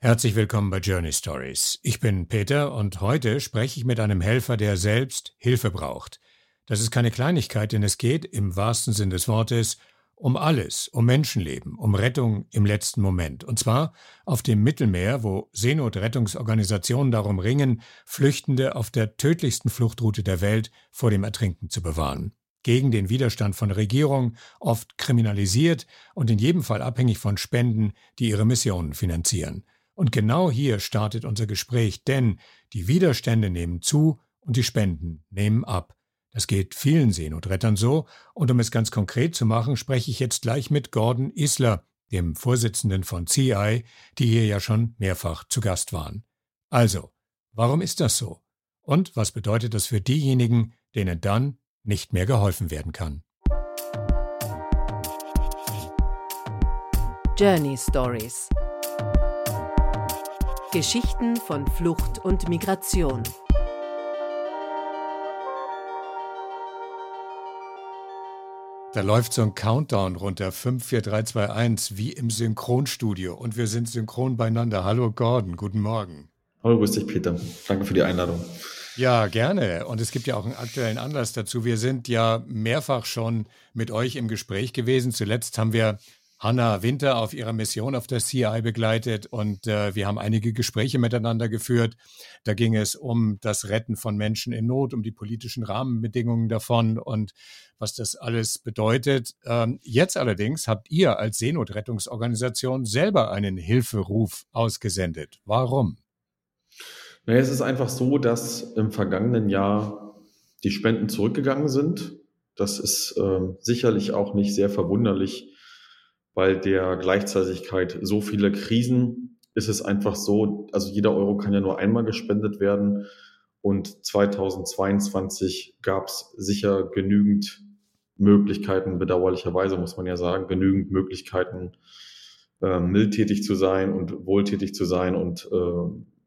Herzlich willkommen bei Journey Stories. Ich bin Peter und heute spreche ich mit einem Helfer, der selbst Hilfe braucht. Das ist keine Kleinigkeit, denn es geht im wahrsten Sinn des Wortes um alles, um Menschenleben, um Rettung im letzten Moment. Und zwar auf dem Mittelmeer, wo Seenotrettungsorganisationen darum ringen, Flüchtende auf der tödlichsten Fluchtroute der Welt vor dem Ertrinken zu bewahren. Gegen den Widerstand von Regierungen, oft kriminalisiert und in jedem Fall abhängig von Spenden, die ihre Missionen finanzieren. Und genau hier startet unser Gespräch, denn die Widerstände nehmen zu und die Spenden nehmen ab. Das geht vielen Seenotrettern so, und um es ganz konkret zu machen, spreche ich jetzt gleich mit Gordon Isler, dem Vorsitzenden von CI, die hier ja schon mehrfach zu Gast waren. Also, warum ist das so? Und was bedeutet das für diejenigen, denen dann nicht mehr geholfen werden kann? Journey Stories Geschichten von Flucht und Migration. Da läuft so ein Countdown runter, 5, 4, 3, 2, 1, wie im Synchronstudio. Und wir sind synchron beieinander. Hallo Gordon, guten Morgen. Hallo, grüß dich, Peter. Danke für die Einladung. Ja, gerne. Und es gibt ja auch einen aktuellen Anlass dazu. Wir sind ja mehrfach schon mit euch im Gespräch gewesen. Zuletzt haben wir Hanna Winter auf ihrer Mission auf der CI begleitet und äh, wir haben einige Gespräche miteinander geführt. Da ging es um das Retten von Menschen in Not, um die politischen Rahmenbedingungen davon und was das alles bedeutet. Ähm, jetzt allerdings habt ihr als Seenotrettungsorganisation selber einen Hilferuf ausgesendet. Warum? Naja, es ist einfach so, dass im vergangenen Jahr die Spenden zurückgegangen sind. Das ist äh, sicherlich auch nicht sehr verwunderlich bei der Gleichzeitigkeit so viele Krisen ist es einfach so, also jeder Euro kann ja nur einmal gespendet werden. Und 2022 gab es sicher genügend Möglichkeiten, bedauerlicherweise muss man ja sagen, genügend Möglichkeiten, äh, mildtätig zu sein und wohltätig zu sein und äh,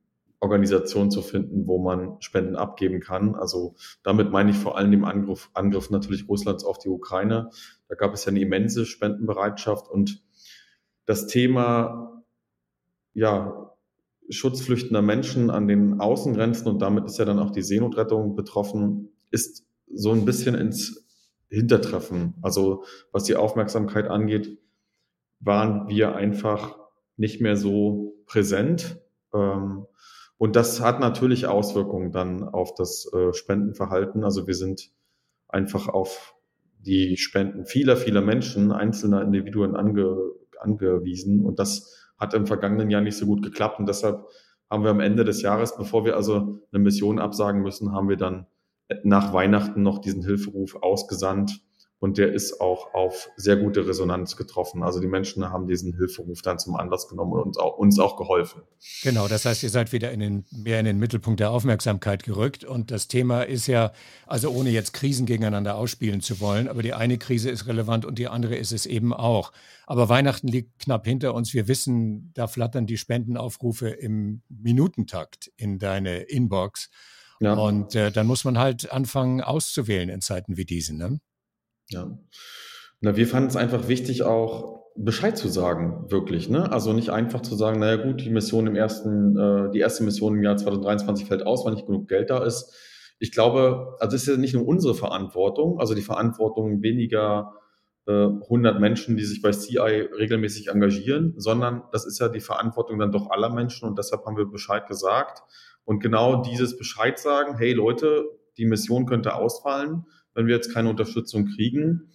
Organisation zu finden, wo man Spenden abgeben kann. Also damit meine ich vor allem den Angriff, Angriff natürlich Russlands auf die Ukraine. Da gab es ja eine immense Spendenbereitschaft und das Thema, ja, Schutzflüchtender Menschen an den Außengrenzen und damit ist ja dann auch die Seenotrettung betroffen, ist so ein bisschen ins Hintertreffen. Also was die Aufmerksamkeit angeht, waren wir einfach nicht mehr so präsent. Ähm, und das hat natürlich Auswirkungen dann auf das äh, Spendenverhalten. Also wir sind einfach auf die Spenden vieler, vieler Menschen, einzelner Individuen ange, angewiesen. Und das hat im vergangenen Jahr nicht so gut geklappt. Und deshalb haben wir am Ende des Jahres, bevor wir also eine Mission absagen müssen, haben wir dann nach Weihnachten noch diesen Hilferuf ausgesandt und der ist auch auf sehr gute Resonanz getroffen. Also die Menschen haben diesen Hilferuf dann zum Anlass genommen und uns auch, uns auch geholfen. Genau, das heißt, ihr seid wieder in den, mehr in den Mittelpunkt der Aufmerksamkeit gerückt. Und das Thema ist ja, also ohne jetzt Krisen gegeneinander ausspielen zu wollen, aber die eine Krise ist relevant und die andere ist es eben auch. Aber Weihnachten liegt knapp hinter uns. Wir wissen, da flattern die Spendenaufrufe im Minutentakt in deine Inbox. Ja. Und äh, dann muss man halt anfangen auszuwählen in Zeiten wie diesen. Ne? Ja. Na, wir fanden es einfach wichtig, auch Bescheid zu sagen, wirklich. Ne? Also nicht einfach zu sagen, naja gut, die Mission im ersten, äh, die erste Mission im Jahr 2023 fällt aus, weil nicht genug Geld da ist. Ich glaube, also es ist ja nicht nur unsere Verantwortung, also die Verantwortung weniger äh, 100 Menschen, die sich bei CI regelmäßig engagieren, sondern das ist ja die Verantwortung dann doch aller Menschen und deshalb haben wir Bescheid gesagt. Und genau dieses Bescheid sagen, hey Leute, die Mission könnte ausfallen, wenn wir jetzt keine Unterstützung kriegen.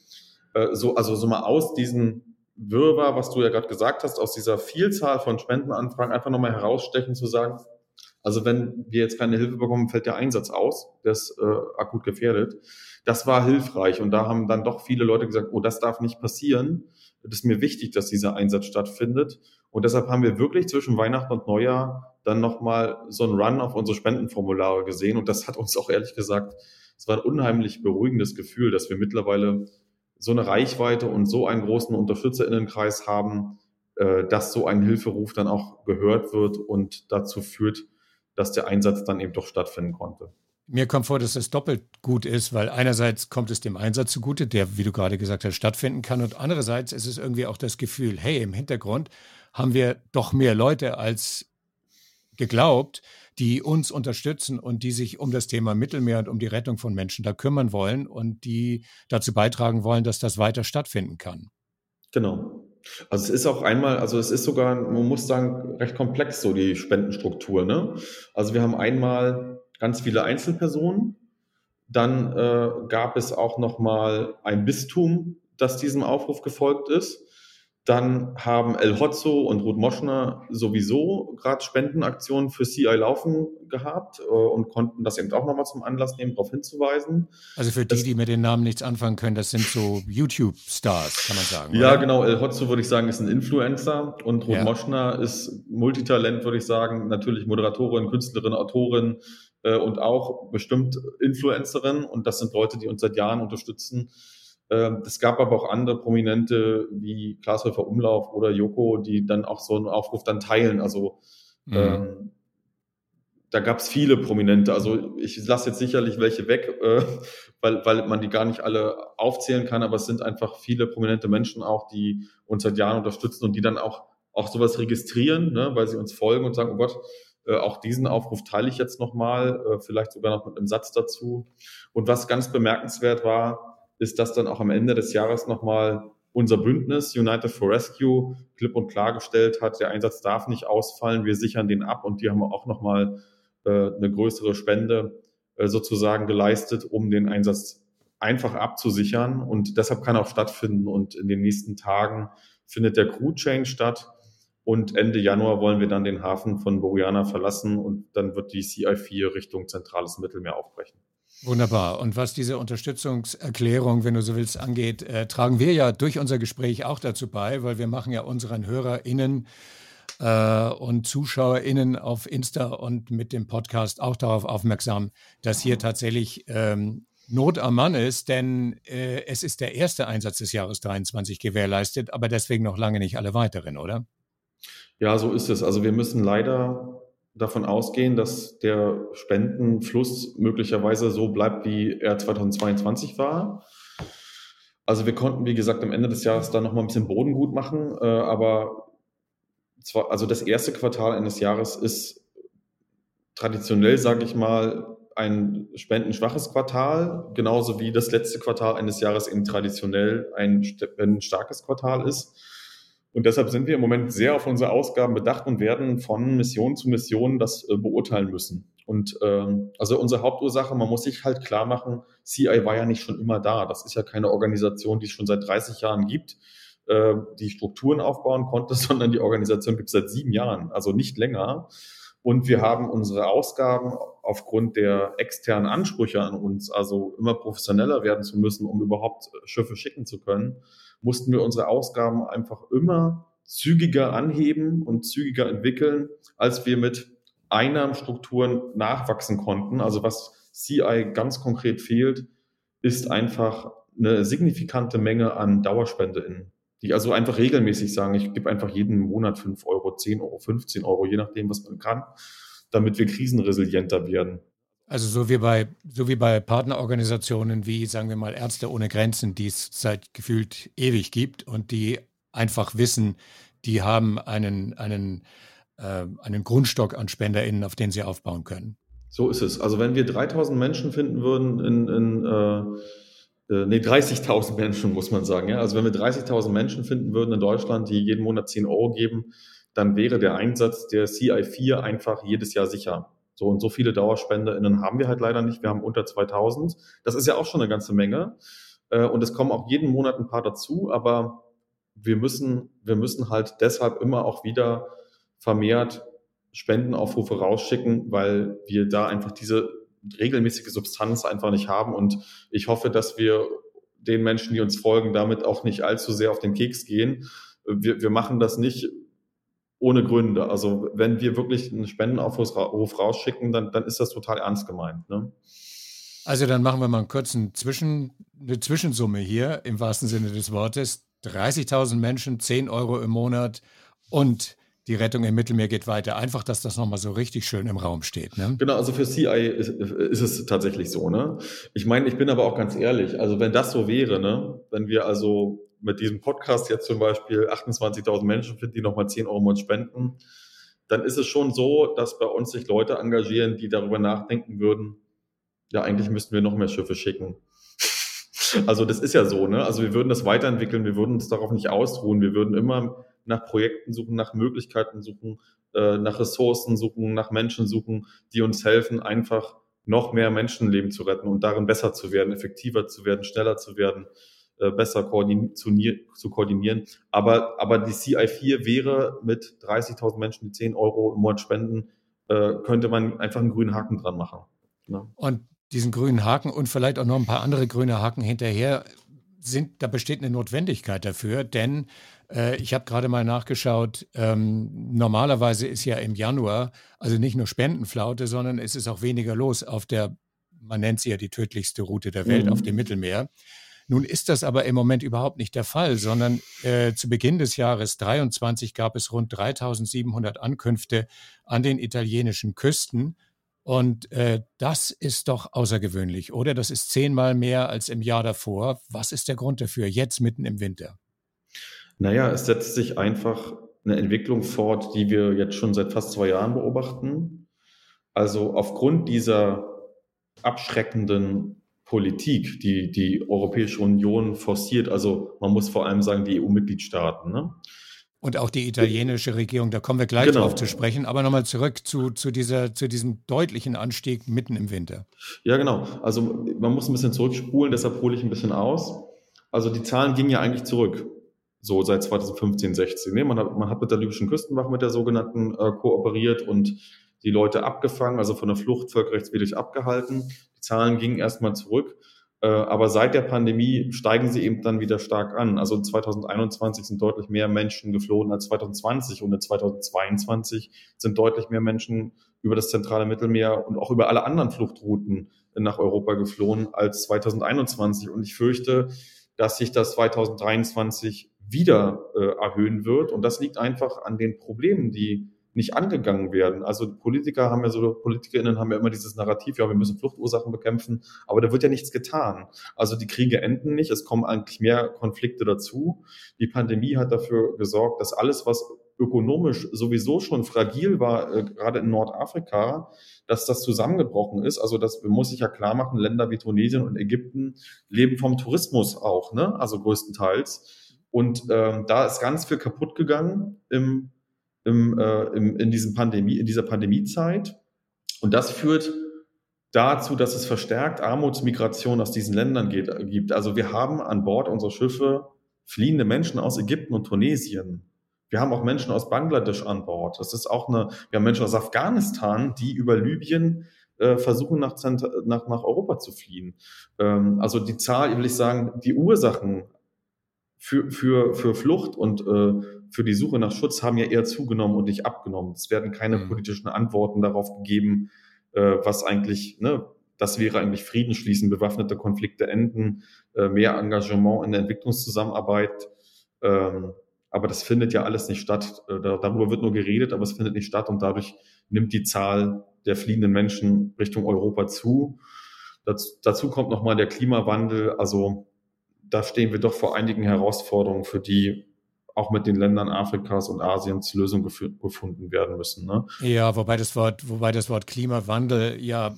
Äh, so, also so mal aus diesen Wirrwarr, was du ja gerade gesagt hast, aus dieser Vielzahl von Spendenanfragen einfach nochmal herausstechen zu sagen, also wenn wir jetzt keine Hilfe bekommen, fällt der Einsatz aus, der ist äh, akut gefährdet. Das war hilfreich und da haben dann doch viele Leute gesagt, oh, das darf nicht passieren. Es ist mir wichtig, dass dieser Einsatz stattfindet. Und deshalb haben wir wirklich zwischen Weihnachten und Neujahr dann nochmal so einen Run auf unsere Spendenformulare gesehen. Und das hat uns auch ehrlich gesagt es war ein unheimlich beruhigendes Gefühl, dass wir mittlerweile so eine Reichweite und so einen großen Unterstützerinnenkreis haben, äh, dass so ein Hilferuf dann auch gehört wird und dazu führt, dass der Einsatz dann eben doch stattfinden konnte. Mir kommt vor, dass das doppelt gut ist, weil einerseits kommt es dem Einsatz zugute, der, wie du gerade gesagt hast, stattfinden kann, und andererseits ist es irgendwie auch das Gefühl, hey, im Hintergrund haben wir doch mehr Leute als geglaubt, die uns unterstützen und die sich um das Thema Mittelmeer und um die Rettung von Menschen da kümmern wollen und die dazu beitragen wollen, dass das weiter stattfinden kann. Genau. Also es ist auch einmal, also es ist sogar, man muss sagen, recht komplex so die Spendenstruktur. Ne? Also wir haben einmal ganz viele Einzelpersonen, dann äh, gab es auch noch mal ein Bistum, das diesem Aufruf gefolgt ist. Dann haben El Hotzo und Ruth Moschner sowieso gerade Spendenaktionen für CI laufen gehabt äh, und konnten das eben auch nochmal zum Anlass nehmen, darauf hinzuweisen. Also für die, das, die mit den Namen nichts anfangen können, das sind so YouTube-Stars, kann man sagen. Ja, oder? genau. El Hotzo würde ich sagen, ist ein Influencer und Ruth ja. Moschner ist Multitalent, würde ich sagen. Natürlich Moderatorin, Künstlerin, Autorin äh, und auch bestimmt Influencerin. Und das sind Leute, die uns seit Jahren unterstützen es gab aber auch andere Prominente wie Glashäufer Umlauf oder Joko, die dann auch so einen Aufruf dann teilen. Also mhm. ähm, da gab es viele Prominente. Also ich lasse jetzt sicherlich welche weg, äh, weil, weil man die gar nicht alle aufzählen kann, aber es sind einfach viele prominente Menschen auch, die uns seit Jahren unterstützen und die dann auch, auch sowas registrieren, ne, weil sie uns folgen und sagen, oh Gott, äh, auch diesen Aufruf teile ich jetzt nochmal, äh, vielleicht sogar noch mit einem Satz dazu. Und was ganz bemerkenswert war, ist das dann auch am Ende des Jahres nochmal unser Bündnis United for Rescue klipp und klar gestellt hat, der Einsatz darf nicht ausfallen, wir sichern den ab und die haben auch nochmal äh, eine größere Spende äh, sozusagen geleistet, um den Einsatz einfach abzusichern und deshalb kann auch stattfinden und in den nächsten Tagen findet der Crew Change statt und Ende Januar wollen wir dann den Hafen von Boriana verlassen und dann wird die CI4 Richtung zentrales Mittelmeer aufbrechen. Wunderbar. Und was diese Unterstützungserklärung, wenn du so willst, angeht, äh, tragen wir ja durch unser Gespräch auch dazu bei, weil wir machen ja unseren HörerInnen äh, und ZuschauerInnen auf Insta und mit dem Podcast auch darauf aufmerksam, dass hier tatsächlich ähm, Not am Mann ist, denn äh, es ist der erste Einsatz des Jahres 23 gewährleistet, aber deswegen noch lange nicht alle weiteren, oder? Ja, so ist es. Also wir müssen leider davon ausgehen, dass der Spendenfluss möglicherweise so bleibt, wie er 2022 war. Also wir konnten, wie gesagt, am Ende des Jahres dann nochmal ein bisschen Boden gut machen, äh, aber zwar, also das erste Quartal eines Jahres ist traditionell, sage ich mal, ein spendenschwaches Quartal, genauso wie das letzte Quartal eines Jahres eben traditionell ein, ein starkes Quartal ist. Und deshalb sind wir im Moment sehr auf unsere Ausgaben bedacht und werden von Mission zu Mission das äh, beurteilen müssen. Und ähm, also unsere Hauptursache, man muss sich halt klar machen, CI war ja nicht schon immer da. Das ist ja keine Organisation, die es schon seit 30 Jahren gibt, äh, die Strukturen aufbauen konnte, sondern die Organisation gibt es seit sieben Jahren, also nicht länger. Und wir haben unsere Ausgaben aufgrund der externen Ansprüche an uns, also immer professioneller werden zu müssen, um überhaupt äh, Schiffe schicken zu können, mussten wir unsere Ausgaben einfach immer zügiger anheben und zügiger entwickeln, als wir mit Einnahmenstrukturen nachwachsen konnten. Also was CI ganz konkret fehlt, ist einfach eine signifikante Menge an DauerspendeInnen, die also einfach regelmäßig sagen, ich gebe einfach jeden Monat 5 Euro, 10 Euro, 15 Euro, je nachdem, was man kann, damit wir krisenresilienter werden. Also so wie bei, so wie bei Partnerorganisationen wie, sagen wir mal, Ärzte ohne Grenzen, die es seit gefühlt ewig gibt und die einfach wissen, die haben einen, einen, äh, einen Grundstock an SpenderInnen, auf den sie aufbauen können. So ist es. Also wenn wir 3000 Menschen finden würden in, in äh, äh nee, 30.000 Menschen muss man sagen. Ja? Also wenn wir 30.000 Menschen finden würden in Deutschland, die jeden Monat 10 Euro geben, dann wäre der Einsatz der CI4 einfach jedes Jahr sicher. So und so viele DauerspenderInnen haben wir halt leider nicht. Wir haben unter 2000. Das ist ja auch schon eine ganze Menge. Äh, und es kommen auch jeden Monat ein paar dazu, aber wir müssen, wir müssen halt deshalb immer auch wieder vermehrt Spendenaufrufe rausschicken, weil wir da einfach diese regelmäßige Substanz einfach nicht haben. Und ich hoffe, dass wir den Menschen, die uns folgen, damit auch nicht allzu sehr auf den Keks gehen. Wir, wir machen das nicht, ohne Gründe. Also wenn wir wirklich einen Spendenaufruf rausschicken, dann, dann ist das total ernst gemeint. Ne? Also dann machen wir mal einen kurzen Zwischen, eine Zwischensumme hier im wahrsten Sinne des Wortes. 30.000 Menschen, 10 Euro im Monat und die Rettung im Mittelmeer geht weiter. Einfach, dass das nochmal so richtig schön im Raum steht. Ne? Genau, also für CI ist, ist, es tatsächlich so. Ne? Ich meine, ich bin aber auch ganz ehrlich, also wenn das so wäre, ne, wenn wir also mit diesem Podcast jetzt zum Beispiel 28.000 Menschen finden, die nochmal 10 Euro im Monat spenden, dann ist es schon so, dass bei uns sich Leute engagieren, die darüber nachdenken würden, ja, eigentlich müssten wir noch mehr Schiffe schicken. Also das ist ja so, ne? Also wir würden das weiterentwickeln, wir würden uns darauf nicht ausruhen, wir würden immer nach Projekten suchen, nach Möglichkeiten suchen, äh, nach Ressourcen suchen, nach Menschen suchen, die uns helfen, einfach noch mehr Menschenleben zu retten und darin besser zu werden, effektiver zu werden, schneller zu werden, äh, besser koordin zu, zu, koordinieren. Aber, aber die CI4 wäre mit 30.000 Menschen, die 10 Euro im Monat spenden, äh, könnte man einfach einen grünen Haken dran machen. Ne? Und diesen grünen Haken und vielleicht auch noch ein paar andere grüne Haken hinterher sind, da besteht eine Notwendigkeit dafür, denn äh, ich habe gerade mal nachgeschaut, ähm, normalerweise ist ja im Januar also nicht nur Spendenflaute, sondern es ist auch weniger los auf der, man nennt sie ja die tödlichste Route der Welt, mhm. auf dem Mittelmeer. Nun ist das aber im Moment überhaupt nicht der Fall, sondern äh, zu Beginn des Jahres 23 gab es rund 3700 Ankünfte an den italienischen Küsten und äh, das ist doch außergewöhnlich, oder? Das ist zehnmal mehr als im Jahr davor. Was ist der Grund dafür, jetzt mitten im Winter? Naja, es setzt sich einfach eine Entwicklung fort, die wir jetzt schon seit fast zwei Jahren beobachten. Also aufgrund dieser abschreckenden Politik, die die Europäische Union forciert, also man muss vor allem sagen, die EU-Mitgliedstaaten, ne? Und auch die italienische Regierung, da kommen wir gleich genau. drauf zu sprechen. Aber nochmal zurück zu, zu, dieser, zu diesem deutlichen Anstieg mitten im Winter. Ja, genau. Also man muss ein bisschen zurückspulen, deshalb hole ich ein bisschen aus. Also die Zahlen gingen ja eigentlich zurück, so seit 2015, 16. Nee, man, hat, man hat mit der libyschen Küstenwache, mit der sogenannten, äh, kooperiert und die Leute abgefangen, also von der Flucht völkerrechtswidrig abgehalten. Die Zahlen gingen erstmal zurück. Äh, aber seit der Pandemie steigen sie eben dann wieder stark an. Also 2021 sind deutlich mehr Menschen geflohen als 2020 und in 2022 sind deutlich mehr Menschen über das zentrale Mittelmeer und auch über alle anderen Fluchtrouten nach Europa geflohen als 2021. Und ich fürchte, dass sich das 2023 wieder äh, erhöhen wird. Und das liegt einfach an den Problemen, die nicht angegangen werden. Also Politiker haben ja so, PolitikerInnen haben ja immer dieses Narrativ, ja, wir müssen Fluchtursachen bekämpfen, aber da wird ja nichts getan. Also die Kriege enden nicht, es kommen eigentlich mehr Konflikte dazu. Die Pandemie hat dafür gesorgt, dass alles, was ökonomisch sowieso schon fragil war, äh, gerade in Nordafrika, dass das zusammengebrochen ist. Also das muss sich ja klar machen, Länder wie Tunesien und Ägypten leben vom Tourismus auch, ne? also größtenteils. Und ähm, da ist ganz viel kaputt gegangen im im, äh, im, in, diesem Pandemie, in dieser Pandemiezeit. Und das führt dazu, dass es verstärkt Armutsmigration aus diesen Ländern geht, gibt. Also wir haben an Bord unserer Schiffe fliehende Menschen aus Ägypten und Tunesien. Wir haben auch Menschen aus Bangladesch an Bord. Das ist auch eine, wir haben Menschen aus Afghanistan, die über Libyen äh, versuchen, nach, nach, nach Europa zu fliehen. Ähm, also die Zahl, will ich sagen, die Ursachen für, für, für Flucht und äh, für die Suche nach Schutz haben ja eher zugenommen und nicht abgenommen. Es werden keine mhm. politischen Antworten darauf gegeben, äh, was eigentlich, ne, das wäre eigentlich Frieden schließen, bewaffnete Konflikte enden, äh, mehr Engagement in der Entwicklungszusammenarbeit. Ähm, aber das findet ja alles nicht statt. Äh, darüber wird nur geredet, aber es findet nicht statt und dadurch nimmt die Zahl der fliehenden Menschen Richtung Europa zu. Dazu, dazu kommt nochmal der Klimawandel. Also da stehen wir doch vor einigen Herausforderungen, für die auch mit den Ländern Afrikas und Asiens Lösungen gefunden werden müssen. Ne? Ja, wobei das Wort, wobei das Wort Klimawandel ja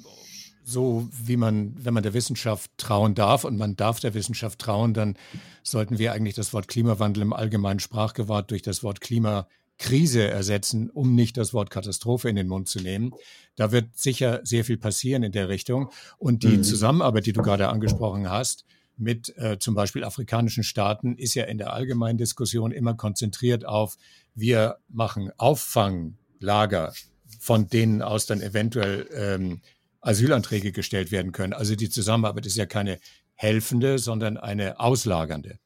so, wie man, wenn man der Wissenschaft trauen darf und man darf der Wissenschaft trauen, dann sollten wir eigentlich das Wort Klimawandel im allgemeinen Sprachgewahrt durch das Wort Klimakrise ersetzen, um nicht das Wort Katastrophe in den Mund zu nehmen. Da wird sicher sehr viel passieren in der Richtung. Und die mhm. Zusammenarbeit, die du gerade angesprochen hast, mit äh, zum Beispiel afrikanischen Staaten ist ja in der allgemeinen Diskussion immer konzentriert auf, wir machen Auffanglager, von denen aus dann eventuell ähm, Asylanträge gestellt werden können. Also die Zusammenarbeit ist ja keine helfende, sondern eine auslagernde.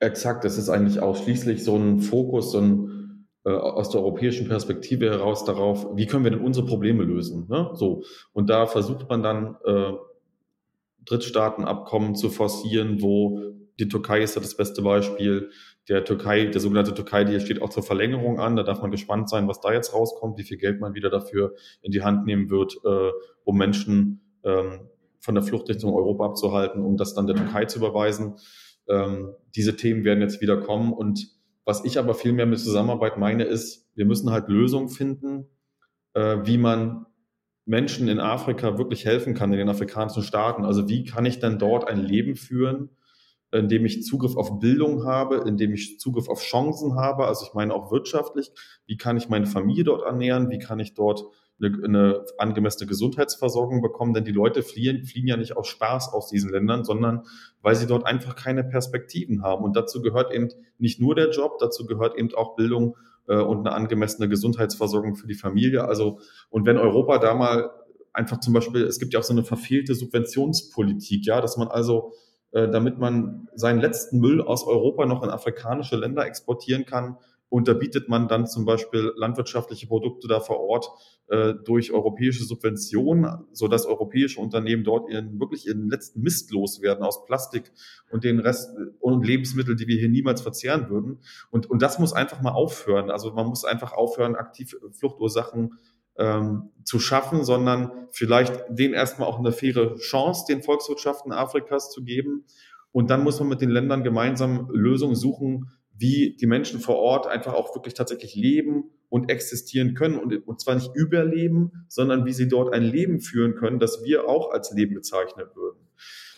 Exakt, das ist eigentlich ausschließlich so ein Fokus, so ein äh, aus der europäischen Perspektive heraus darauf, wie können wir denn unsere Probleme lösen? Ne? So und da versucht man dann äh, Drittstaatenabkommen zu forcieren, wo die Türkei ist ja das beste Beispiel. Der Türkei, der sogenannte Türkei-Deal steht auch zur Verlängerung an. Da darf man gespannt sein, was da jetzt rauskommt, wie viel Geld man wieder dafür in die Hand nehmen wird, äh, um Menschen ähm, von der Flucht Richtung Europa abzuhalten, um das dann der Türkei zu überweisen. ähm, diese Themen werden jetzt wieder kommen. Und was ich aber viel mehr mit Zusammenarbeit meine, ist, wir müssen halt Lösungen finden, äh, wie man Menschen in Afrika wirklich helfen kann, in den afrikanischen Staaten. Also wie kann ich denn dort ein Leben führen, in dem ich Zugriff auf Bildung habe, in dem ich Zugriff auf Chancen habe, also ich meine auch wirtschaftlich, wie kann ich meine Familie dort ernähren, wie kann ich dort eine, eine angemessene Gesundheitsversorgung bekommen, denn die Leute fliehen, fliehen ja nicht aus Spaß aus diesen Ländern, sondern weil sie dort einfach keine Perspektiven haben. Und dazu gehört eben nicht nur der Job, dazu gehört eben auch Bildung und eine angemessene Gesundheitsversorgung für die Familie. Also, und wenn Europa da mal einfach zum Beispiel, es gibt ja auch so eine verfehlte Subventionspolitik, ja, dass man also äh, damit man seinen letzten Müll aus Europa noch in afrikanische Länder exportieren kann, unterbietet man dann zum Beispiel landwirtschaftliche Produkte da vor Ort äh, durch europäische Subventionen, so dass europäische Unternehmen dort ihren, wirklich ihren letzten Mist loswerden aus Plastik und den Rest und Lebensmittel, die wir hier niemals verzehren würden. Und, und das muss einfach mal aufhören. Also man muss einfach aufhören, aktiv Fluchtursachen ähm, zu schaffen, sondern vielleicht denen erstmal auch eine faire Chance, den Volkswirtschaften Afrikas zu geben. Und dann muss man mit den Ländern gemeinsam Lösungen suchen, wie die Menschen vor Ort einfach auch wirklich tatsächlich leben und existieren können und, und zwar nicht überleben, sondern wie sie dort ein Leben führen können, das wir auch als Leben bezeichnen würden.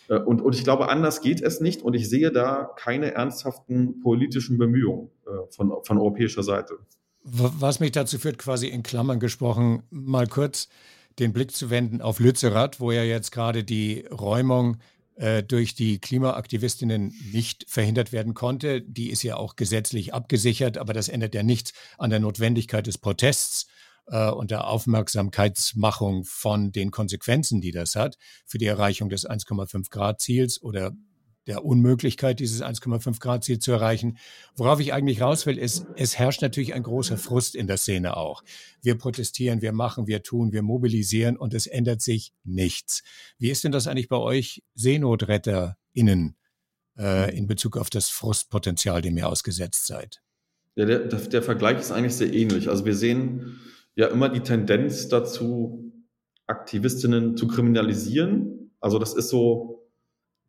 Äh, und, und ich glaube, anders geht es nicht und ich sehe da keine ernsthaften politischen Bemühungen äh, von, von europäischer Seite. Was mich dazu führt, quasi in Klammern gesprochen, mal kurz den Blick zu wenden auf Lützerath, wo ja jetzt gerade die Räumung äh, durch die Klimaaktivistinnen nicht verhindert werden konnte. Die ist ja auch gesetzlich abgesichert, aber das ändert ja nichts an der Notwendigkeit des Protests äh, und der Aufmerksamkeitsmachung von den Konsequenzen, die das hat für die Erreichung des 1,5 Grad Ziels oder der Unmöglichkeit, dieses 1,5 Grad Ziel zu erreichen. Worauf ich eigentlich raus will, ist, es herrscht natürlich ein großer Frust in der Szene auch. Wir protestieren, wir machen, wir tun, wir mobilisieren und es ändert sich nichts. Wie ist denn das eigentlich bei euch SeenotretterInnen äh, in Bezug auf das Frustpotenzial, dem ihr ausgesetzt seid? Ja, der, der Vergleich ist eigentlich sehr ähnlich. Also wir sehen ja immer die Tendenz dazu, Aktivistinnen zu kriminalisieren. Also das ist so,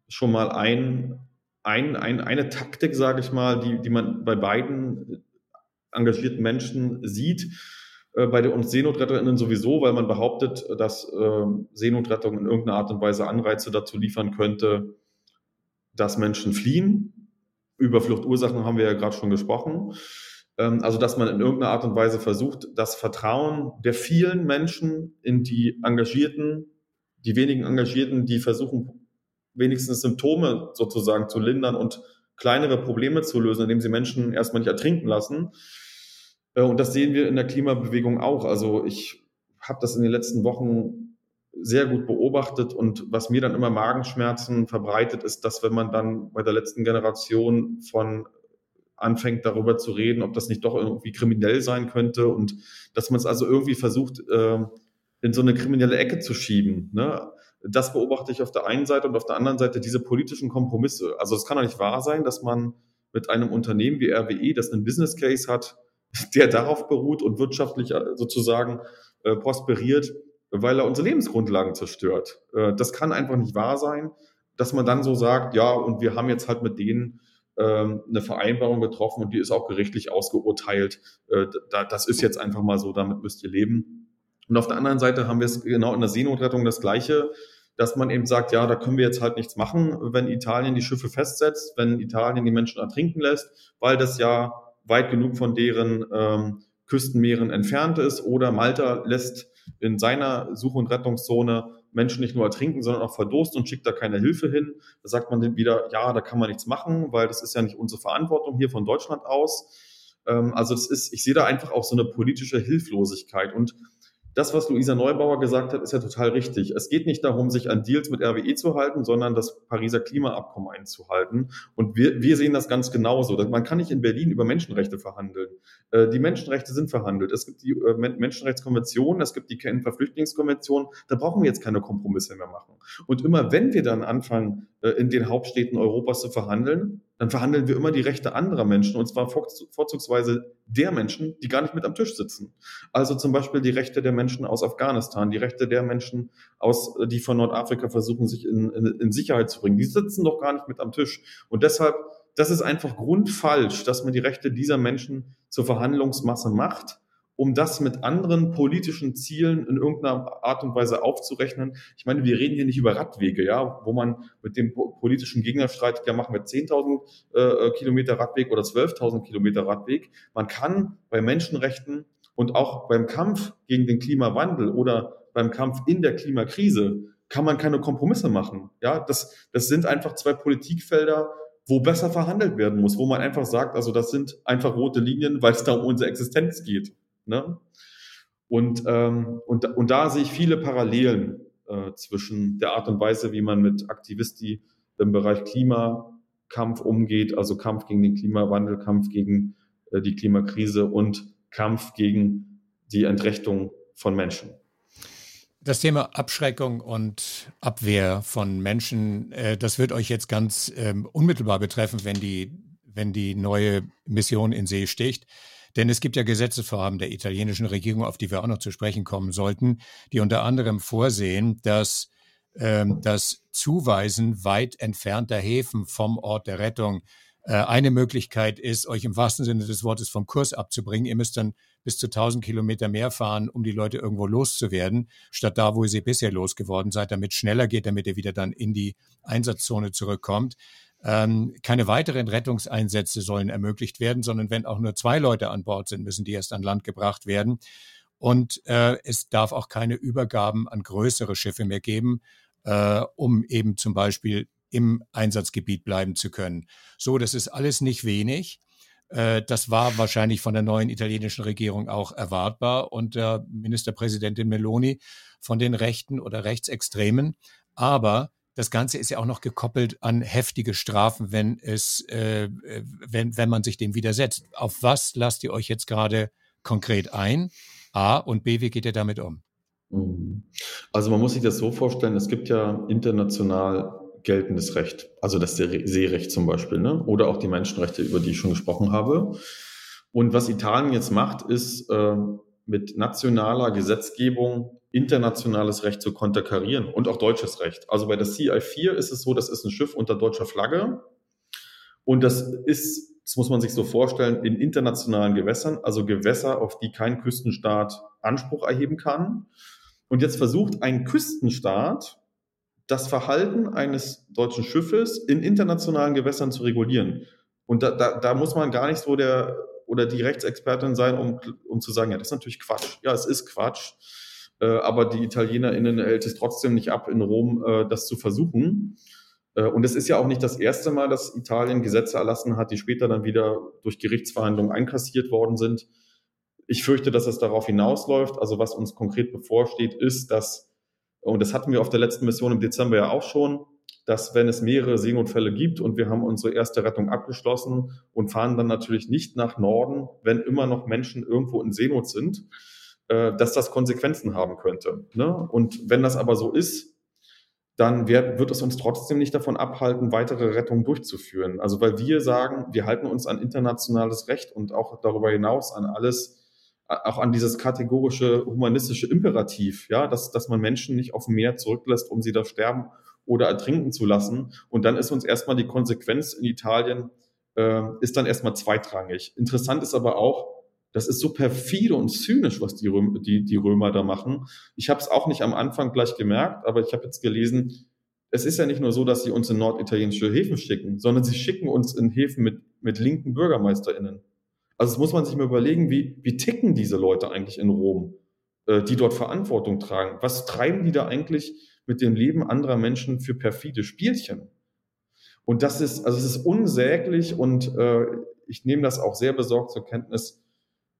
schon mal ein, ein, ein, eine Taktik, sage ich mal, die, die man bei beiden engagierten Menschen sieht. Äh, bei und SeenotretterInnen sowieso, weil man behauptet, dass äh, Seenotrettung in irgendeiner Art und Weise Anreize dazu liefern könnte, dass Menschen fliehen. Über Fluchtursachen haben wir ja gerade schon gesprochen. Ähm, also, dass man in irgendeiner Art und Weise versucht, das Vertrauen der vielen Menschen in die Engagierten, die wenigen Engagierten, die versuchen, wenigstens Symptome sozusagen zu lindern und kleinere Probleme zu lösen, indem sie Menschen erstmal nicht ertrinken lassen. Äh, und das sehen wir in der Klimabewegung auch. Also ich habe das in den letzten Wochen sehr gut beobachtet und was mir dann immer Magenschmerzen verbreitet, ist, dass wenn man dann bei der letzten Generation von anfängt darüber zu reden, ob das nicht doch irgendwie kriminell sein könnte und dass man es also irgendwie versucht, ähm, in so eine kriminelle Ecke zu schieben. Ne? Das beobachte ich auf der einen Seite und auf der anderen Seite diese politischen Kompromisse. Also es kann doch nicht wahr sein, dass man mit einem Unternehmen wie RWE, das einen Business Case hat, der darauf beruht und wirtschaftlich äh, sozusagen äh, prosperiert, weil er unsere Lebensgrundlagen zerstört. Äh, das kann einfach nicht wahr sein, dass man dann so sagt, ja, und wir haben jetzt halt mit denen ähm, eine Vereinbarung getroffen und die ist auch gerichtlich ausgeurteilt. Äh, da, das ist jetzt einfach mal so, damit müsst ihr leben. Und auf der anderen Seite haben wir es genau in der Seenotrettung das Gleiche, dass man eben sagt, ja, da können wir jetzt halt nichts machen, wenn Italien die Schiffe festsetzt, wenn Italien die Menschen ertrinken lässt, weil das ja weit genug von deren ähm, Küstenmeeren entfernt ist. Oder Malta lässt in seiner Such- und Rettungszone Menschen nicht nur ertrinken, sondern auch verdursten und schickt da keine Hilfe hin. Da sagt man dann wieder, ja, da kann man nichts machen, weil das ist ja nicht unsere Verantwortung hier von Deutschland aus. Ähm, also das ist, ich sehe da einfach auch so eine politische Hilflosigkeit und das, was Luisa Neubauer gesagt hat, ist ja total richtig. Es geht nicht darum, sich an Deals mit RWE zu halten, sondern das Pariser Klimaabkommen einzuhalten. Und wir, wir sehen das ganz genauso. Man kann nicht in Berlin über Menschenrechte verhandeln. Äh, die Menschenrechte sind verhandelt. Es gibt die äh, Menschenrechtskonvention, es gibt die Genfer Flüchtlingskonvention. Da brauchen wir jetzt keine Kompromisse mehr machen. Und immer wenn wir dann anfangen, äh, in den Hauptstädten Europas zu verhandeln, dann verhandeln wir immer die Rechte anderer Menschen und zwar vorzugsweise der Menschen, die gar nicht mit am Tisch sitzen. Also zum Beispiel die Rechte der Menschen aus Afghanistan, die Rechte der Menschen aus, die von Nordafrika versuchen, sich in, in, in Sicherheit zu bringen. Die sitzen doch gar nicht mit am Tisch. Und deshalb, das ist einfach grundfalsch, dass man die Rechte dieser Menschen zur Verhandlungsmasse macht um das mit anderen politischen Zielen in irgendeiner Art und Weise aufzurechnen. Ich meine, wir reden hier nicht über Radwege, ja, wo man mit dem politischen Gegner streitet, ja, machen wir 10.000 äh, Kilometer Radweg oder 12.000 Kilometer Radweg. Man kann bei Menschenrechten und auch beim Kampf gegen den Klimawandel oder beim Kampf in der Klimakrise kann man keine Kompromisse machen. Ja, das, das sind einfach zwei Politikfelder, wo besser verhandelt werden muss, wo man einfach sagt, also das sind einfach rote Linien, weil es da um unsere Existenz geht. Ne? Und, ähm, und, und da sehe ich viele Parallelen äh, zwischen der Art und Weise, wie man mit Aktivisti im Bereich Klimakampf umgeht, also Kampf gegen den Klimawandel, Kampf gegen äh, die Klimakrise und Kampf gegen die Entrechtung von Menschen. Das Thema Abschreckung und Abwehr von Menschen, äh, das wird euch jetzt ganz ähm, unmittelbar betreffen, wenn die, wenn die neue Mission in See sticht. Denn es gibt ja Gesetzesvorhaben der italienischen Regierung, auf die wir auch noch zu sprechen kommen sollten, die unter anderem vorsehen, dass ähm, das Zuweisen weit entfernter Häfen vom Ort der Rettung äh, eine Möglichkeit ist, euch im wahrsten Sinne des Wortes vom Kurs abzubringen. Ihr müsst dann bis zu 1000 Kilometer mehr fahren, um die Leute irgendwo loszuwerden, statt da, wo ihr sie bisher losgeworden seid, damit schneller geht, damit ihr wieder dann in die Einsatzzone zurückkommt. Ähm, keine weiteren Rettungseinsätze sollen ermöglicht werden, sondern wenn auch nur zwei Leute an Bord sind, müssen die erst an Land gebracht werden. Und äh, es darf auch keine Übergaben an größere Schiffe mehr geben, äh, um eben zum Beispiel im Einsatzgebiet bleiben zu können. So, das ist alles nicht wenig. Äh, das war wahrscheinlich von der neuen italienischen Regierung auch erwartbar und Ministerpräsidentin Meloni von den Rechten oder Rechtsextremen. Aber das Ganze ist ja auch noch gekoppelt an heftige Strafen, wenn es, äh, wenn, wenn man sich dem widersetzt. Auf was lasst ihr euch jetzt gerade konkret ein? A und B, wie geht ihr damit um? Mhm. Also man muss sich das so vorstellen, es gibt ja international geltendes Recht, also das Seerecht zum Beispiel, ne? oder auch die Menschenrechte, über die ich schon gesprochen habe. Und was Italien jetzt macht, ist äh, mit nationaler Gesetzgebung internationales Recht zu konterkarieren und auch deutsches Recht. Also bei der CI4 ist es so, das ist ein Schiff unter deutscher Flagge und das ist, das muss man sich so vorstellen, in internationalen Gewässern, also Gewässer, auf die kein Küstenstaat Anspruch erheben kann. Und jetzt versucht ein Küstenstaat, das Verhalten eines deutschen Schiffes in internationalen Gewässern zu regulieren. Und da, da, da muss man gar nicht so der oder die Rechtsexpertin sein, um, um zu sagen, ja, das ist natürlich Quatsch. Ja, es ist Quatsch. Äh, aber die ItalienerInnen hält es trotzdem nicht ab, in Rom äh, das zu versuchen. Äh, und es ist ja auch nicht das erste Mal, dass Italien Gesetze erlassen hat, die später dann wieder durch Gerichtsverhandlungen einkassiert worden sind. Ich fürchte, dass es darauf hinausläuft. Also was uns konkret bevorsteht, ist, dass, und das hatten wir auf der letzten Mission im Dezember ja auch schon, dass wenn es mehrere Seenotfälle gibt und wir haben unsere erste Rettung abgeschlossen und fahren dann natürlich nicht nach Norden, wenn immer noch Menschen irgendwo in Seenot sind, äh, dass das Konsequenzen haben könnte. Ne? Und wenn das aber so ist, dann wird, wird es uns trotzdem nicht davon abhalten, weitere Rettungen durchzuführen. Also weil wir sagen, wir halten uns an internationales Recht und auch darüber hinaus an alles, auch an dieses kategorische humanistische Imperativ, ja, dass, dass man Menschen nicht auf dem Meer zurücklässt, um sie da sterben oder ertrinken zu lassen. Und dann ist uns erstmal die Konsequenz in Italien, äh, ist dann erstmal zweitrangig. Interessant ist aber auch, das ist so perfide und zynisch, was die, Römer, die, die Römer da machen. Ich habe es auch nicht am Anfang gleich gemerkt, aber ich habe jetzt gelesen, es ist ja nicht nur so, dass sie uns in norditalienische Häfen schicken, sondern sie schicken uns in Häfen mit, mit linken BürgermeisterInnen. Also das muss man sich mal überlegen, wie, wie ticken diese Leute eigentlich in Rom, äh, die dort Verantwortung tragen? Was treiben die da eigentlich mit dem Leben anderer Menschen für perfide Spielchen? Und das ist, also es ist unsäglich und äh, ich nehme das auch sehr besorgt zur Kenntnis,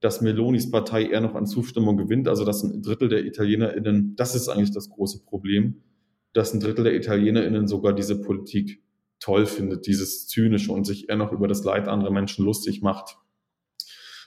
dass Melonis Partei eher noch an Zustimmung gewinnt, also dass ein Drittel der ItalienerInnen, das ist eigentlich das große Problem, dass ein Drittel der ItalienerInnen sogar diese Politik toll findet, dieses Zynische und sich eher noch über das Leid anderer Menschen lustig macht.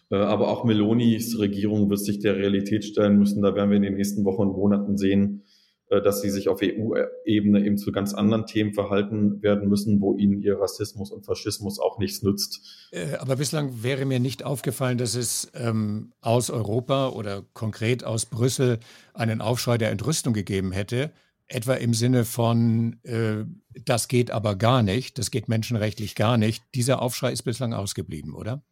Äh, aber auch Melonis Regierung wird sich der Realität stellen müssen. Da werden wir in den nächsten Wochen und Monaten sehen, dass sie sich auf EU-Ebene eben zu ganz anderen Themen verhalten werden müssen, wo ihnen ihr Rassismus und Faschismus auch nichts nützt. Äh, aber bislang wäre mir nicht aufgefallen, dass es ähm, aus Europa oder konkret aus Brüssel einen Aufschrei der Entrüstung gegeben hätte. Etwa im Sinne von, äh, das geht aber gar nicht, das geht menschenrechtlich gar nicht. Dieser Aufschrei ist bislang ausgeblieben, oder?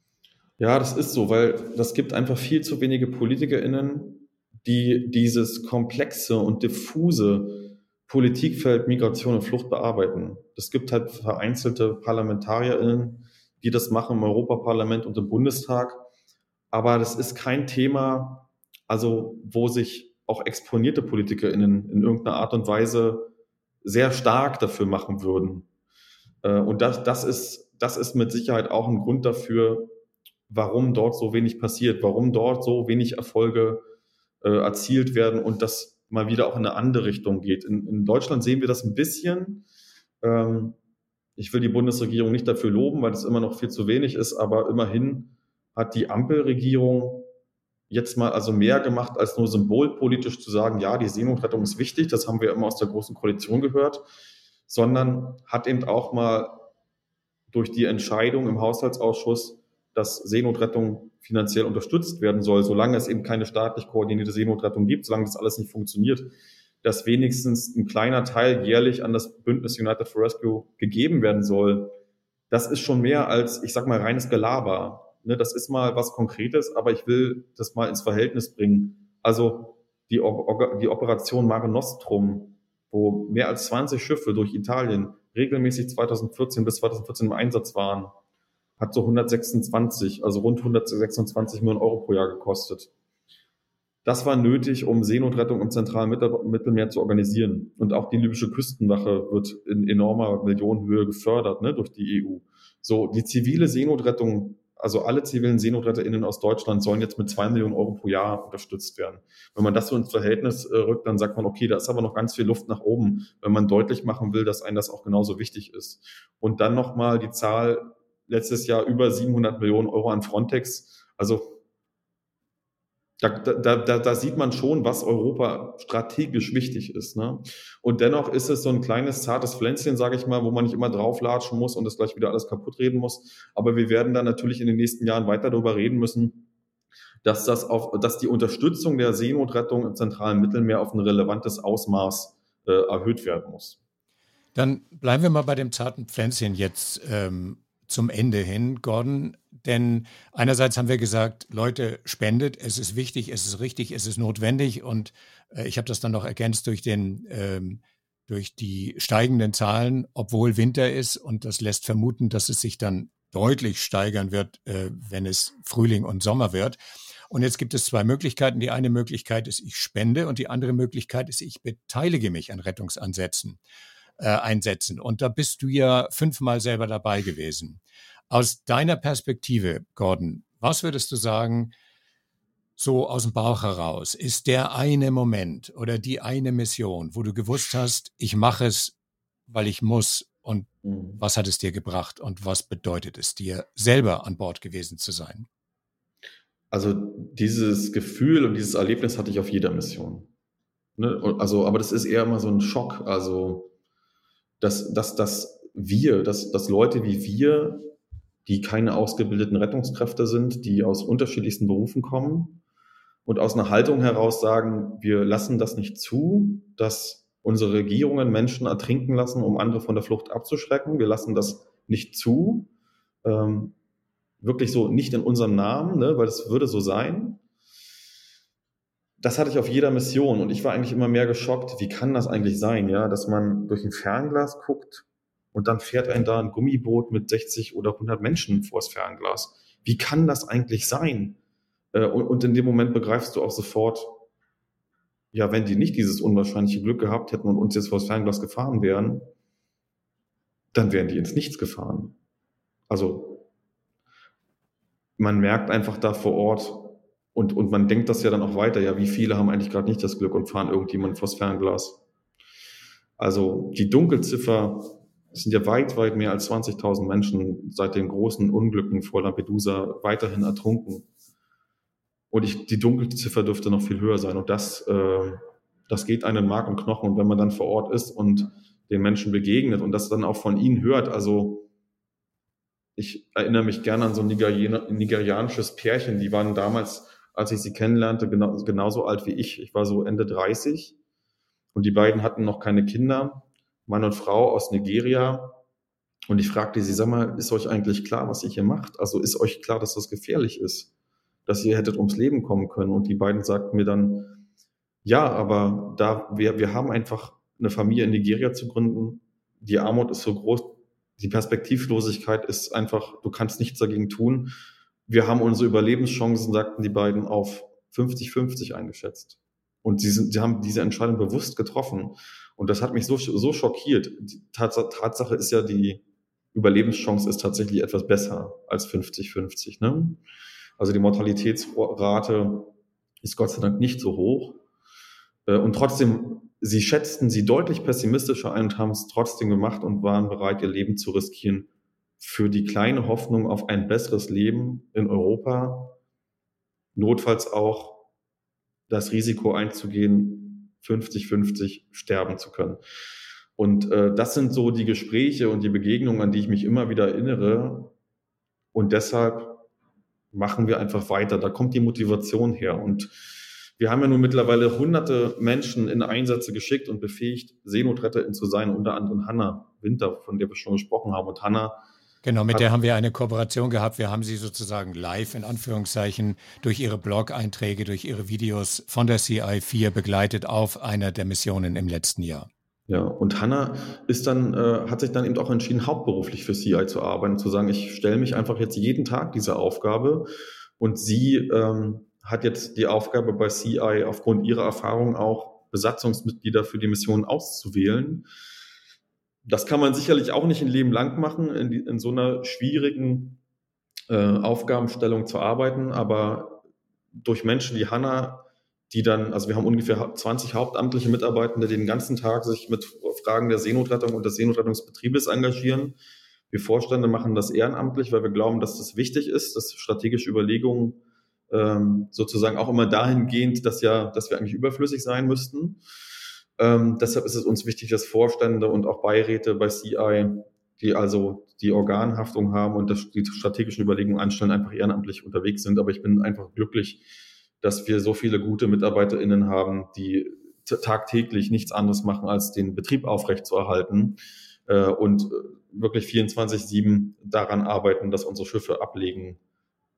Ja, das ist so, weil das gibt einfach viel zu wenige PolitikerInnen, die dieses komplexe und diffuse Politikfeld Migration und Flucht bearbeiten. Es gibt halt vereinzelte ParlamentarierInnen, die das machen im Europaparlament und im Bundestag. Aber das ist kein Thema, also wo sich auch exponierte PolitikerInnen in irgendeiner Art und Weise sehr stark dafür machen würden. Äh, und das, das, ist, das ist mit Sicherheit auch ein Grund dafür, warum dort so wenig passiert, warum dort so wenig Erfolge äh, erzielt werden und das mal wieder auch in eine andere Richtung geht. In, in Deutschland sehen wir das ein bisschen. Ähm, ich will die Bundesregierung nicht dafür loben, weil das immer noch viel zu wenig ist, aber immerhin hat die Ampelregierung jetzt mal also mehr gemacht, als nur symbolpolitisch zu sagen, ja, die Seenotrettung ist wichtig, das haben wir immer aus der großen Koalition gehört, sondern hat eben auch mal durch die Entscheidung im Haushaltsausschuss, dass Seenotrettung finanziell unterstützt werden soll, solange es eben keine staatlich koordinierte Seenotrettung gibt, solange das alles nicht funktioniert, dass wenigstens ein kleiner Teil jährlich an das Bündnis United for Rescue gegeben werden soll. Das ist schon mehr als, ich sag mal, reines Gelaber. Ne, das ist mal was Konkretes, aber ich will das mal ins Verhältnis bringen. Also die, die Operation Mare Nostrum, wo mehr als 20 Schiffe durch Italien regelmäßig 2014 bis 2014 im Einsatz waren, hat so 126, also rund 126 Millionen Euro pro Jahr gekostet. Das war nötig, um Seenotrettung im zentralen Mittelmeer zu organisieren. Und auch die libysche Küstenwache wird in enormer Millionenhöhe gefördert ne, durch die EU. So, die zivile Seenotrettung, also alle zivilen SeenotretterInnen aus Deutschland sollen jetzt mit zwei Millionen Euro pro Jahr unterstützt werden. Wenn man das so ins Verhältnis äh, rückt, dann sagt man, okay, da ist aber noch ganz viel Luft nach oben, wenn man deutlich machen will, dass einem das auch genauso wichtig ist. Und dann nochmal die Zahl letztes Jahr über 700 Millionen Euro an Frontex. Also da, da, da, da sieht man schon, was Europa strategisch wichtig ist. Ne? Und dennoch ist es so ein kleines, zartes Pflänzchen, sage ich mal, wo man nicht immer drauflatschen muss und das gleich wieder alles kaputt reden muss. Aber wir werden dann natürlich in den nächsten Jahren weiter darüber reden müssen, dass, das auf, dass die Unterstützung der Seenotrettung im zentralen Mittelmeer auf ein relevantes Ausmaß äh, erhöht werden muss. Dann bleiben wir mal bei dem zarten Pflänzchen jetzt ähm, zum Ende hin, Gordon. Denn einerseits haben wir gesagt, Leute, spendet, es ist wichtig, es ist richtig, es ist notwendig. Und äh, ich habe das dann noch ergänzt durch den ähm, durch die steigenden Zahlen, obwohl Winter ist. Und das lässt vermuten, dass es sich dann deutlich steigern wird, äh, wenn es Frühling und Sommer wird. Und jetzt gibt es zwei Möglichkeiten. Die eine Möglichkeit ist, ich spende und die andere Möglichkeit ist, ich beteilige mich an Rettungsansätzen äh, einsetzen. Und da bist du ja fünfmal selber dabei gewesen. Aus deiner Perspektive, Gordon, was würdest du sagen, so aus dem Bauch heraus, ist der eine Moment oder die eine Mission, wo du gewusst hast, ich mache es, weil ich muss und mhm. was hat es dir gebracht und was bedeutet es dir, selber an Bord gewesen zu sein? Also dieses Gefühl und dieses Erlebnis hatte ich auf jeder Mission. Ne? Also, aber das ist eher immer so ein Schock. Also dass, dass, dass wir, dass, dass Leute wie wir, die keine ausgebildeten Rettungskräfte sind, die aus unterschiedlichsten Berufen kommen und aus einer Haltung heraus sagen, wir lassen das nicht zu, dass unsere Regierungen Menschen ertrinken lassen, um andere von der Flucht abzuschrecken. Wir lassen das nicht zu. Ähm, wirklich so nicht in unserem Namen, ne, weil es würde so sein das hatte ich auf jeder Mission und ich war eigentlich immer mehr geschockt, wie kann das eigentlich sein, ja, dass man durch ein Fernglas guckt und dann fährt ein da ein Gummiboot mit 60 oder 100 Menschen vors Fernglas. Wie kann das eigentlich sein? Äh, und in dem Moment begreifst du auch sofort, ja, wenn die nicht dieses unwahrscheinliche Glück gehabt hätten und uns jetzt vors Fernglas gefahren wären, dann wären die ins Nichts gefahren. Also man merkt einfach da vor Ort, und, und man denkt das ja dann auch weiter, ja, wie viele haben eigentlich gerade nicht das Glück und fahren irgendjemand vors Fernglas? Also die Dunkelziffer sind ja weit, weit mehr als 20.000 Menschen seit den großen Unglücken vor Lampedusa weiterhin ertrunken. Und ich, die Dunkelziffer dürfte noch viel höher sein. Und das, äh, das geht einen Mark und Knochen. Und wenn man dann vor Ort ist und den Menschen begegnet und das dann auch von ihnen hört, also ich erinnere mich gerne an so ein nigerianisches Pärchen, die waren damals, als ich sie kennenlernte, genau, genauso alt wie ich. Ich war so Ende 30 und die beiden hatten noch keine Kinder, Mann und Frau aus Nigeria. Und ich fragte sie, sag mal, ist euch eigentlich klar, was ihr hier macht? Also ist euch klar, dass das gefährlich ist? Dass ihr hättet ums Leben kommen können? Und die beiden sagten mir dann, ja, aber da wir, wir haben einfach eine Familie in Nigeria zu gründen. Die Armut ist so groß, die Perspektivlosigkeit ist einfach, du kannst nichts dagegen tun. Wir haben unsere Überlebenschancen, sagten die beiden, auf 50-50 eingeschätzt. Und sie, sind, sie haben diese Entscheidung bewusst getroffen. Und das hat mich so, so schockiert. Die Tatsache ist ja, die Überlebenschance ist tatsächlich etwas besser als 50-50. Ne? Also die Mortalitätsrate ist Gott sei Dank nicht so hoch. Äh, und trotzdem, sie schätzten sie deutlich pessimistischer ein und haben es trotzdem gemacht und waren bereit, ihr Leben zu riskieren für die kleine Hoffnung auf ein besseres Leben in Europa, notfalls auch das Risiko einzugehen, 50-50 sterben zu können. Und äh, das sind so die Gespräche und die Begegnungen, an die ich mich immer wieder erinnere. Und deshalb machen wir einfach weiter. Da kommt die Motivation her. Und wir haben ja nun mittlerweile hunderte Menschen in Einsätze geschickt und befähigt, Seenotretterin zu sein, unter anderem Hanna Winter, von der wir schon gesprochen haben. Und Hanna Genau, mit der haben wir eine Kooperation gehabt. Wir haben sie sozusagen live in Anführungszeichen durch ihre Blog-Einträge, durch ihre Videos von der CI4 begleitet auf einer der Missionen im letzten Jahr. Ja, und Hanna ist dann, äh, hat sich dann eben auch entschieden, hauptberuflich für CI zu arbeiten, zu sagen, ich stelle mich einfach jetzt jeden Tag dieser Aufgabe. Und sie ähm, hat jetzt die Aufgabe bei CI aufgrund ihrer Erfahrung auch Besatzungsmitglieder für die Mission auszuwählen. Das kann man sicherlich auch nicht ein Leben lang machen, in, die, in so einer schwierigen äh, Aufgabenstellung zu arbeiten, aber durch Menschen wie Hanna, die dann, also wir haben ungefähr 20 hauptamtliche Mitarbeitende, die den ganzen Tag sich mit Fragen der Seenotrettung und des Seenotrettungsbetriebes engagieren. Wir Vorstände machen das ehrenamtlich, weil wir glauben, dass das wichtig ist, dass strategische Überlegungen ähm, sozusagen auch immer dahingehend, dass ja, dass wir eigentlich überflüssig sein müssten. Ähm, deshalb ist es uns wichtig, dass Vorstände und auch Beiräte bei CI, die also die Organhaftung haben und das, die strategischen Überlegungen anstellen, einfach ehrenamtlich unterwegs sind. Aber ich bin einfach glücklich, dass wir so viele gute MitarbeiterInnen haben, die tagtäglich nichts anderes machen, als den Betrieb aufrechtzuerhalten äh, und wirklich 24-7 daran arbeiten, dass unsere Schiffe ablegen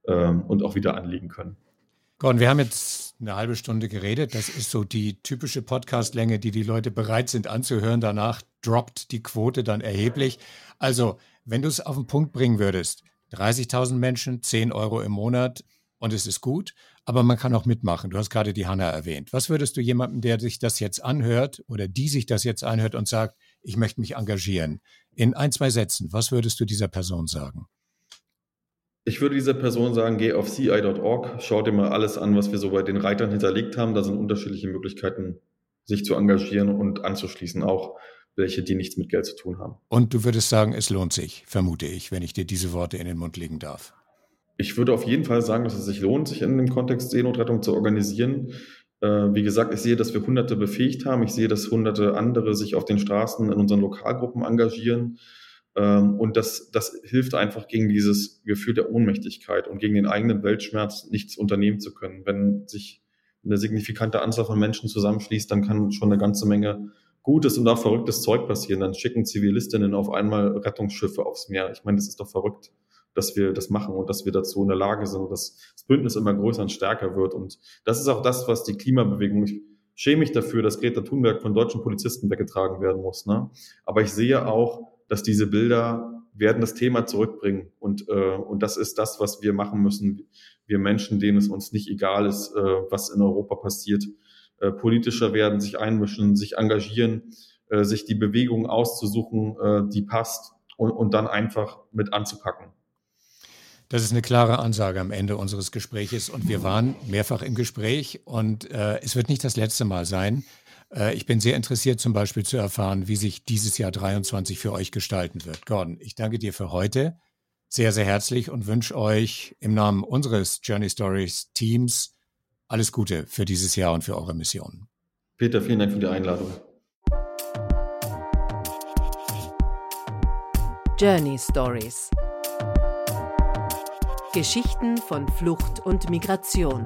ähm, und auch wieder anliegen können. Gordon, wir haben jetzt eine halbe Stunde geredet. Das ist so die typische Podcastlänge, die die Leute bereit sind anzuhören. Danach droppt die Quote dann erheblich. Also, wenn du es auf den Punkt bringen würdest, 30.000 Menschen, 10 Euro im Monat und es ist gut, aber man kann auch mitmachen. Du hast gerade die Hanna erwähnt. Was würdest du jemandem, der sich das jetzt anhört oder die sich das jetzt anhört und sagt, ich möchte mich engagieren, in ein, zwei Sätzen, was würdest du dieser Person sagen? Ich würde dieser Person sagen, geh auf ci.org, schau dir mal alles an, was wir so bei den Reitern hinterlegt haben. Da sind unterschiedliche Möglichkeiten, sich zu engagieren und anzuschließen, auch welche, die nichts mit Geld zu tun haben. Und du würdest sagen, es lohnt sich, vermute ich, wenn ich dir diese Worte in den Mund legen darf. Ich würde auf jeden Fall sagen, dass es sich lohnt, sich in dem Kontext Seenotrettung zu organisieren. Äh, wie gesagt, ich sehe, dass wir Hunderte befähigt haben. Ich sehe, dass Hunderte andere sich auf den Straßen in unseren Lokalgruppen engagieren. Ähm, und das, das hilft einfach gegen dieses Gefühl der Ohnmächtigkeit und gegen den eigenen Weltschmerz, nichts unternehmen zu können. Wenn sich eine signifikante Anzahl von Menschen zusammenschließt, dann kann schon eine ganze Menge gutes und auch verrücktes Zeug passieren. Dann schicken Zivilistinnen auf einmal Rettungsschiffe aufs Meer. Ich meine, das ist doch verrückt, dass wir das machen und dass wir dazu in der Lage sind und dass das Bündnis immer größer und stärker wird. Und das ist auch das, was die Klimabewegung, ich schäme mich dafür, dass Greta Thunberg von deutschen Polizisten weggetragen werden muss. Ne? Aber ich sehe auch, dass diese Bilder werden das Thema zurückbringen. Und, äh, und das ist das, was wir machen müssen. Wir Menschen, denen es uns nicht egal ist, äh, was in Europa passiert, äh, politischer werden, sich einmischen, sich engagieren, äh, sich die Bewegung auszusuchen, äh, die passt und, und dann einfach mit anzupacken. Das ist eine klare Ansage am Ende unseres Gespräches und wir waren mehrfach im Gespräch und äh, es wird nicht das letzte Mal sein. Äh, ich bin sehr interessiert, zum Beispiel zu erfahren, wie sich dieses Jahr 23 für euch gestalten wird. Gordon, ich danke dir für heute sehr, sehr herzlich und wünsche euch im Namen unseres Journey Stories Teams alles Gute für dieses Jahr und für eure Mission. Peter, vielen Dank für die Einladung. Journey Stories Geschichten von Flucht und Migration.